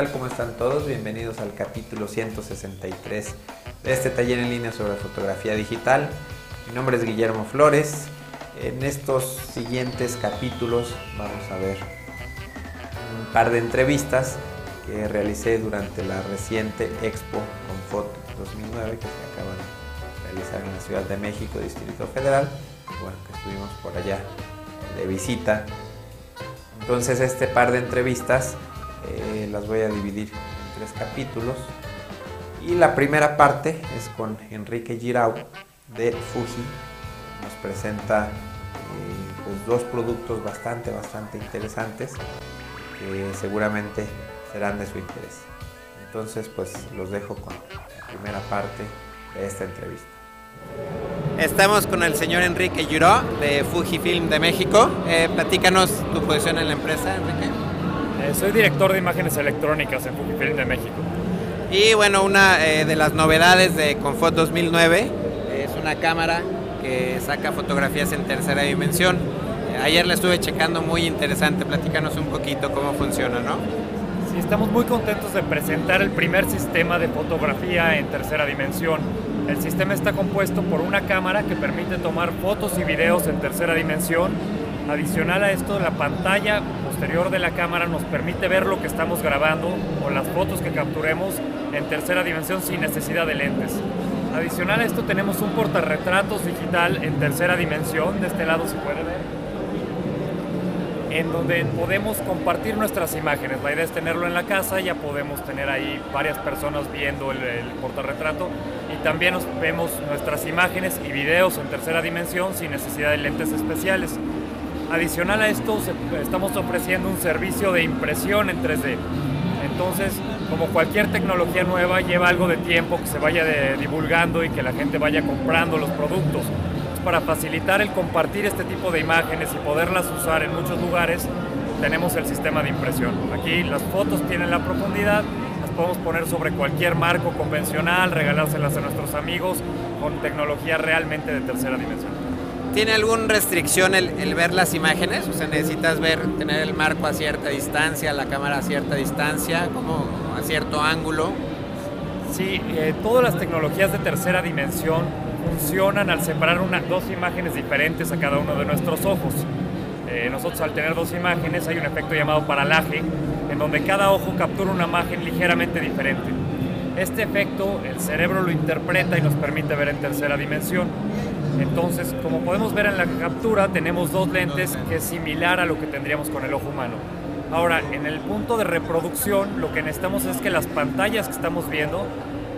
Hola, ¿qué tal? ¿Cómo están todos? Bienvenidos al capítulo 163 de este taller en línea sobre fotografía digital. Mi nombre es Guillermo Flores. En estos siguientes capítulos vamos a ver un par de entrevistas que realicé durante la reciente Expo Confot 2009 que se acaba de realizar en la Ciudad de México, Distrito Federal. Bueno, que estuvimos por allá de visita. Entonces este par de entrevistas eh, las voy a dividir en tres capítulos. Y la primera parte es con Enrique Girau de Fuji. Nos presenta eh, pues, dos productos bastante, bastante interesantes que seguramente serán de su interés. Entonces, pues los dejo con la primera parte de esta entrevista. Estamos con el señor Enrique Giró de Fujifilm de México. Eh, platícanos tu posición en la empresa, Enrique. Eh, soy director de imágenes electrónicas en Fujifilm de México. Y bueno, una eh, de las novedades de Confot 2009 es una cámara que saca fotografías en tercera dimensión. Eh, ayer la estuve checando, muy interesante. Platícanos un poquito cómo funciona, ¿no? Sí, estamos muy contentos de presentar el primer sistema de fotografía en tercera dimensión. El sistema está compuesto por una cámara que permite tomar fotos y videos en tercera dimensión. Adicional a esto, la pantalla posterior de la cámara nos permite ver lo que estamos grabando o las fotos que capturemos en tercera dimensión sin necesidad de lentes. Adicional a esto tenemos un portarretratos digital en tercera dimensión, de este lado se puede ver, en donde podemos compartir nuestras imágenes. La idea es tenerlo en la casa, ya podemos tener ahí varias personas viendo el, el portarretrato y también nos vemos nuestras imágenes y videos en tercera dimensión sin necesidad de lentes especiales. Adicional a esto, estamos ofreciendo un servicio de impresión en 3D. Entonces, como cualquier tecnología nueva, lleva algo de tiempo que se vaya divulgando y que la gente vaya comprando los productos. para facilitar el compartir este tipo de imágenes y poderlas usar en muchos lugares, tenemos el sistema de impresión. Aquí las fotos tienen la profundidad, las podemos poner sobre cualquier marco convencional, regalárselas a nuestros amigos con tecnología realmente de tercera dimensión. ¿Tiene alguna restricción el, ver las imágenes? O sea, necesitas ver, tener el marco a cierta distancia, la cámara a cierta distancia, como a cierto ángulo. Sí, eh, todas las tecnologías de tercera dimensión funcionan al separar una, dos imágenes diferentes a cada uno de nuestros ojos. Eh, nosotros al tener dos imágenes hay un efecto llamado paralaje, en donde cada ojo captura una imagen ligeramente diferente. Este efecto el cerebro lo interpreta y nos permite ver en tercera dimensión. Entonces, como podemos ver en la captura, tenemos dos lentes que es similar a lo que tendríamos con el ojo humano. Ahora, en el punto de reproducción, lo que necesitamos es que las pantallas que estamos viendo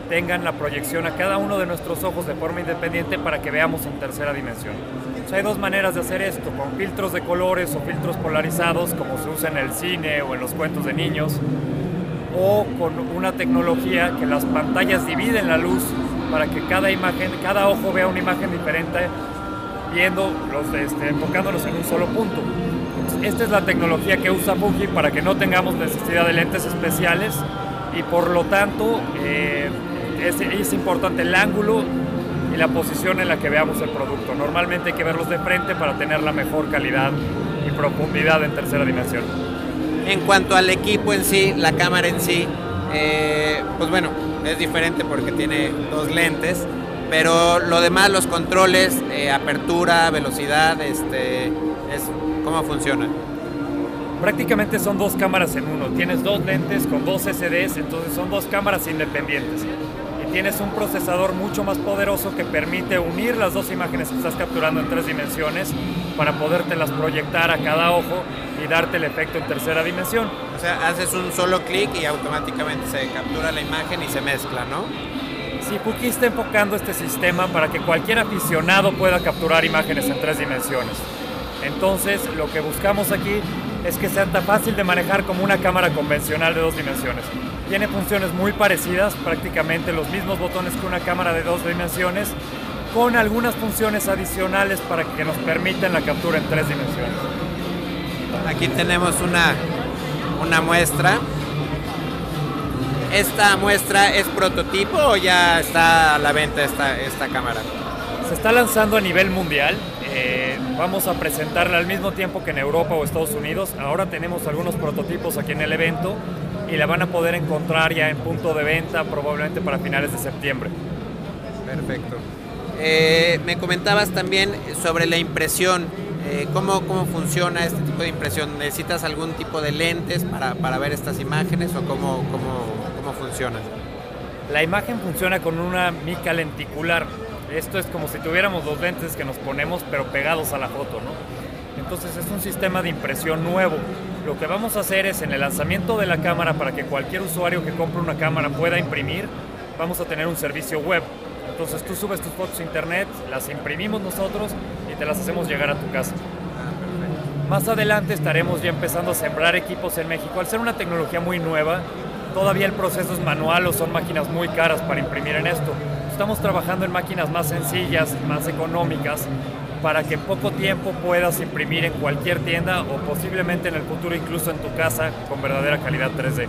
tengan la proyección a cada uno de nuestros ojos de forma independiente para que veamos en tercera dimensión. O sea, hay dos maneras de hacer esto, con filtros de colores o filtros polarizados, como se usa en el cine o en los cuentos de niños, o con una tecnología que las pantallas dividen la luz para que cada imagen, cada ojo vea una imagen diferente, viendo los, este, enfocándolos en un solo punto. Esta es la tecnología que usa Fuji para que no tengamos necesidad de lentes especiales y por lo tanto eh, es, es importante el ángulo y la posición en la que veamos el producto. Normalmente hay que verlos de frente para tener la mejor calidad y profundidad en tercera dimensión. En cuanto al equipo en sí, la cámara en sí, eh, pues bueno, es diferente porque tiene dos lentes, pero lo demás, los controles, eh, apertura, velocidad, este, es, ¿cómo funciona? Prácticamente son dos cámaras en uno. Tienes dos lentes con dos SDs, entonces son dos cámaras independientes. Tienes un procesador mucho más poderoso que permite unir las dos imágenes que estás capturando en tres dimensiones para podértelas proyectar a cada ojo y darte el efecto en tercera dimensión. O sea, haces un solo clic y automáticamente se captura la imagen y se mezcla, ¿no? Sí, Puki está enfocando este sistema para que cualquier aficionado pueda capturar imágenes en tres dimensiones. Entonces, lo que buscamos aquí es que sea tan fácil de manejar como una cámara convencional de dos dimensiones. Tiene funciones muy parecidas, prácticamente los mismos botones que una cámara de dos dimensiones, con algunas funciones adicionales para que nos permitan la captura en tres dimensiones. Aquí tenemos una, una muestra. ¿Esta muestra es prototipo o ya está a la venta esta, esta cámara? Se está lanzando a nivel mundial. Eh, vamos a presentarla al mismo tiempo que en Europa o Estados Unidos. Ahora tenemos algunos prototipos aquí en el evento y la van a poder encontrar ya en punto de venta probablemente para finales de septiembre. Perfecto. Eh, me comentabas también sobre la impresión. Eh, ¿cómo, ¿Cómo funciona este tipo de impresión? ¿Necesitas algún tipo de lentes para, para ver estas imágenes o cómo, cómo, cómo funciona? La imagen funciona con una mica lenticular. Esto es como si tuviéramos los lentes que nos ponemos pero pegados a la foto, ¿no? Entonces es un sistema de impresión nuevo. Lo que vamos a hacer es en el lanzamiento de la cámara para que cualquier usuario que compre una cámara pueda imprimir, vamos a tener un servicio web. Entonces tú subes tus fotos a internet, las imprimimos nosotros y te las hacemos llegar a tu casa. Más adelante estaremos ya empezando a sembrar equipos en México. Al ser una tecnología muy nueva, todavía el proceso es manual o son máquinas muy caras para imprimir en esto. Estamos trabajando en máquinas más sencillas, más económicas, para que en poco tiempo puedas imprimir en cualquier tienda o posiblemente en el futuro incluso en tu casa con verdadera calidad 3D.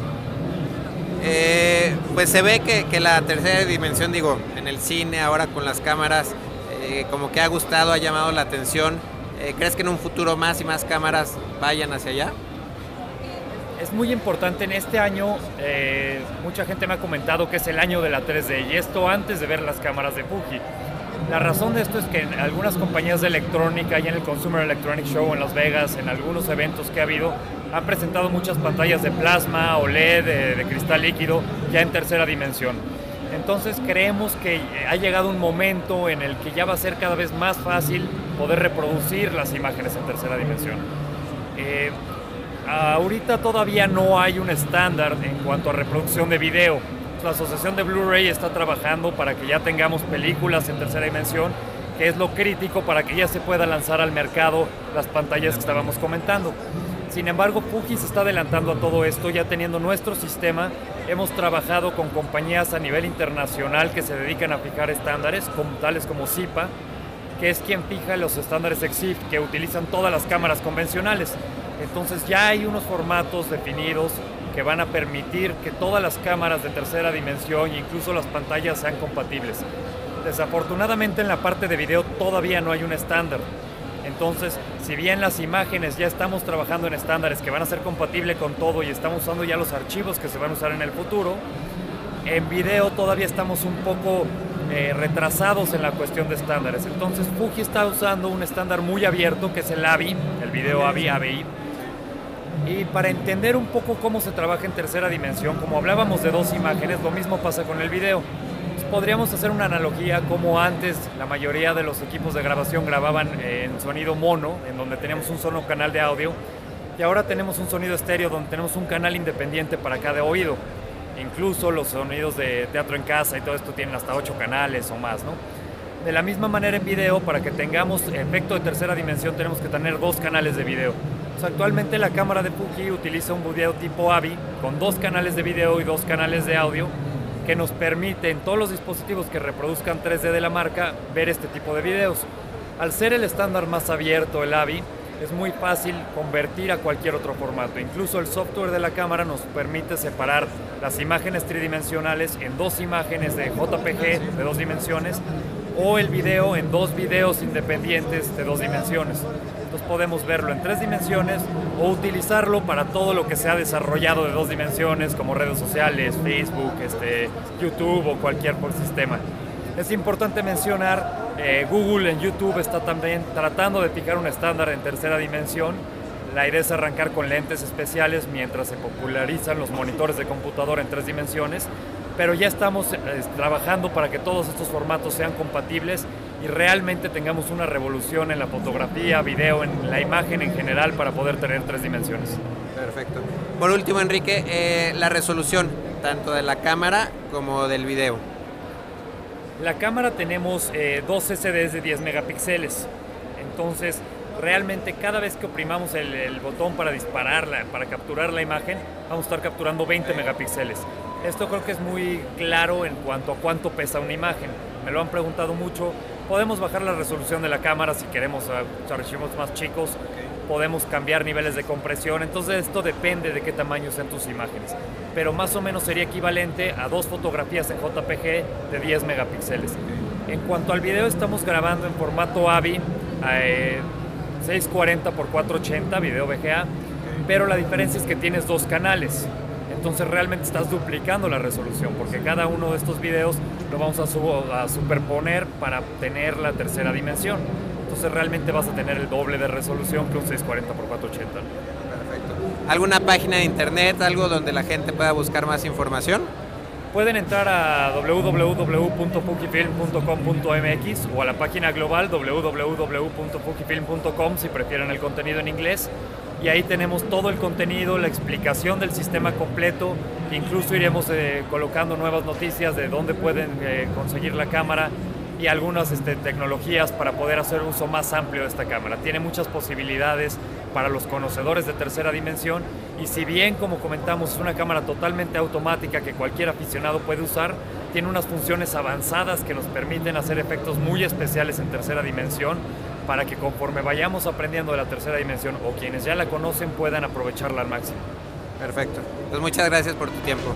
Eh, pues se ve que, que, la tercera dimensión, digo, en el cine, ahora con las cámaras, eh, como que ha gustado, ha llamado la atención. Eh, ¿Crees que en un futuro más y más cámaras vayan hacia allá? Es muy importante en este año, eh, mucha gente me ha comentado que es el año de la 3D y esto antes de ver las cámaras de Fuji. La razón de esto es que en algunas compañías de electrónica y en el Consumer Electronic Show en Las Vegas, en algunos eventos que ha habido, han presentado muchas pantallas de plasma, OLED, de, de cristal líquido, ya en tercera dimensión. Entonces creemos que ha llegado un momento en el que ya va a ser cada vez más fácil poder reproducir las imágenes en tercera dimensión. Eh, ahorita todavía no hay un estándar en cuanto a reproducción de video. La Asociación de Blu-ray está trabajando para que ya tengamos películas en tercera dimensión, que es lo crítico para que ya se pueda lanzar al mercado las pantallas que estábamos comentando. Sin embargo, Fuji se está adelantando a todo esto, ya teniendo nuestro sistema. Hemos trabajado con compañías a nivel internacional que se dedican a fijar estándares, como, tales como SIPA, que es quien fija los estándares EXIF que utilizan todas las cámaras convencionales. Entonces ya hay unos formatos definidos que van a permitir que todas las cámaras de tercera dimensión e incluso las pantallas sean compatibles. Desafortunadamente en la parte de video todavía no hay un estándar. Entonces, si bien las imágenes ya estamos trabajando en estándares que van a ser compatibles con todo y estamos usando ya los archivos que se van a usar en el futuro, en video todavía estamos un poco eh, retrasados en la cuestión de estándares. Entonces, Fuji está usando un estándar muy abierto que es el AVI, el video AVI, AVI. Y para entender un poco cómo se trabaja en tercera dimensión, como hablábamos de dos imágenes, lo mismo pasa con el video podríamos hacer una analogía como antes la mayoría de los equipos de grabación grababan en sonido mono, en donde teníamos un solo canal de audio, y ahora tenemos un sonido estéreo donde tenemos un canal independiente para cada oído. Incluso los sonidos de teatro en casa y todo esto tienen hasta ocho canales o más, ¿no? De la misma manera en video, para que tengamos efecto de tercera dimensión, tenemos que tener dos canales de video. Actualmente la cámara de Fuji utiliza un video tipo AVI con dos canales de video y dos canales de audio que nos permite en todos los dispositivos que reproduzcan 3D de la marca ver este tipo de videos. Al ser el estándar más abierto, el AVI, es muy fácil convertir a cualquier otro formato. Incluso el software de la cámara nos permite separar las imágenes tridimensionales en dos imágenes de JPG de dos dimensiones o el video en dos videos independientes de dos dimensiones. Podemos verlo en tres dimensiones o utilizarlo para todo lo que se ha desarrollado de dos dimensiones como redes sociales, Facebook, este, YouTube o cualquier sistema. Es importante mencionar, eh, Google en YouTube está también tratando de fijar un estándar en tercera dimensión. La idea es arrancar con lentes especiales mientras se popularizan los monitores de computadora en tres dimensiones pero ya estamos eh, trabajando para que todos estos formatos sean compatibles y realmente tengamos una revolución en la fotografía, video, en la imagen en general para poder tener tres dimensiones. Perfecto. Por último, Enrique, eh, la resolución tanto de la cámara como del video. La cámara tenemos eh, dos SDs de 10 megapíxeles, entonces realmente cada vez que oprimamos el, el, botón para dispararla, para capturar la imagen, vamos a estar capturando 20 megapíxeles. Esto creo que es muy claro en cuanto a cuánto pesa una imagen. Me lo han preguntado mucho. Podemos bajar la resolución de la cámara si queremos uh, archivos más chicos. Podemos cambiar niveles de compresión. Entonces esto depende de qué tamaño sean tus imágenes. Pero más o menos sería equivalente a dos fotografías en JPG de 10 megapíxeles. En cuanto al video, estamos grabando en formato AVI, eh, 640 x 480, video VGA, pero la diferencia es que tienes dos canales. Entonces realmente estás duplicando la resolución porque cada uno de estos videos lo vamos a, a superponer para tener la tercera dimensión. Entonces realmente vas a tener el doble de resolución que un 640 x 480. Perfecto. ¿Alguna página de internet, algo donde la gente pueda buscar más información? Pueden entrar a www.fujifilm.com.mx o a la página global www.fujifilm.com si prefieren el contenido en inglés. Y ahí tenemos todo el contenido, la explicación del sistema completo. Incluso iremos eh, colocando nuevas noticias de dónde pueden eh, conseguir la cámara y algunas este, tecnologías para poder hacer uso más amplio de esta cámara. Tiene muchas posibilidades para los conocedores de tercera dimensión y si bien como comentamos es una cámara totalmente automática que cualquier aficionado puede usar, tiene unas funciones avanzadas que nos permiten hacer efectos muy especiales en tercera dimensión para que conforme vayamos aprendiendo de la tercera dimensión o quienes ya la conocen puedan aprovecharla al máximo. Perfecto. Pues muchas gracias por tu tiempo.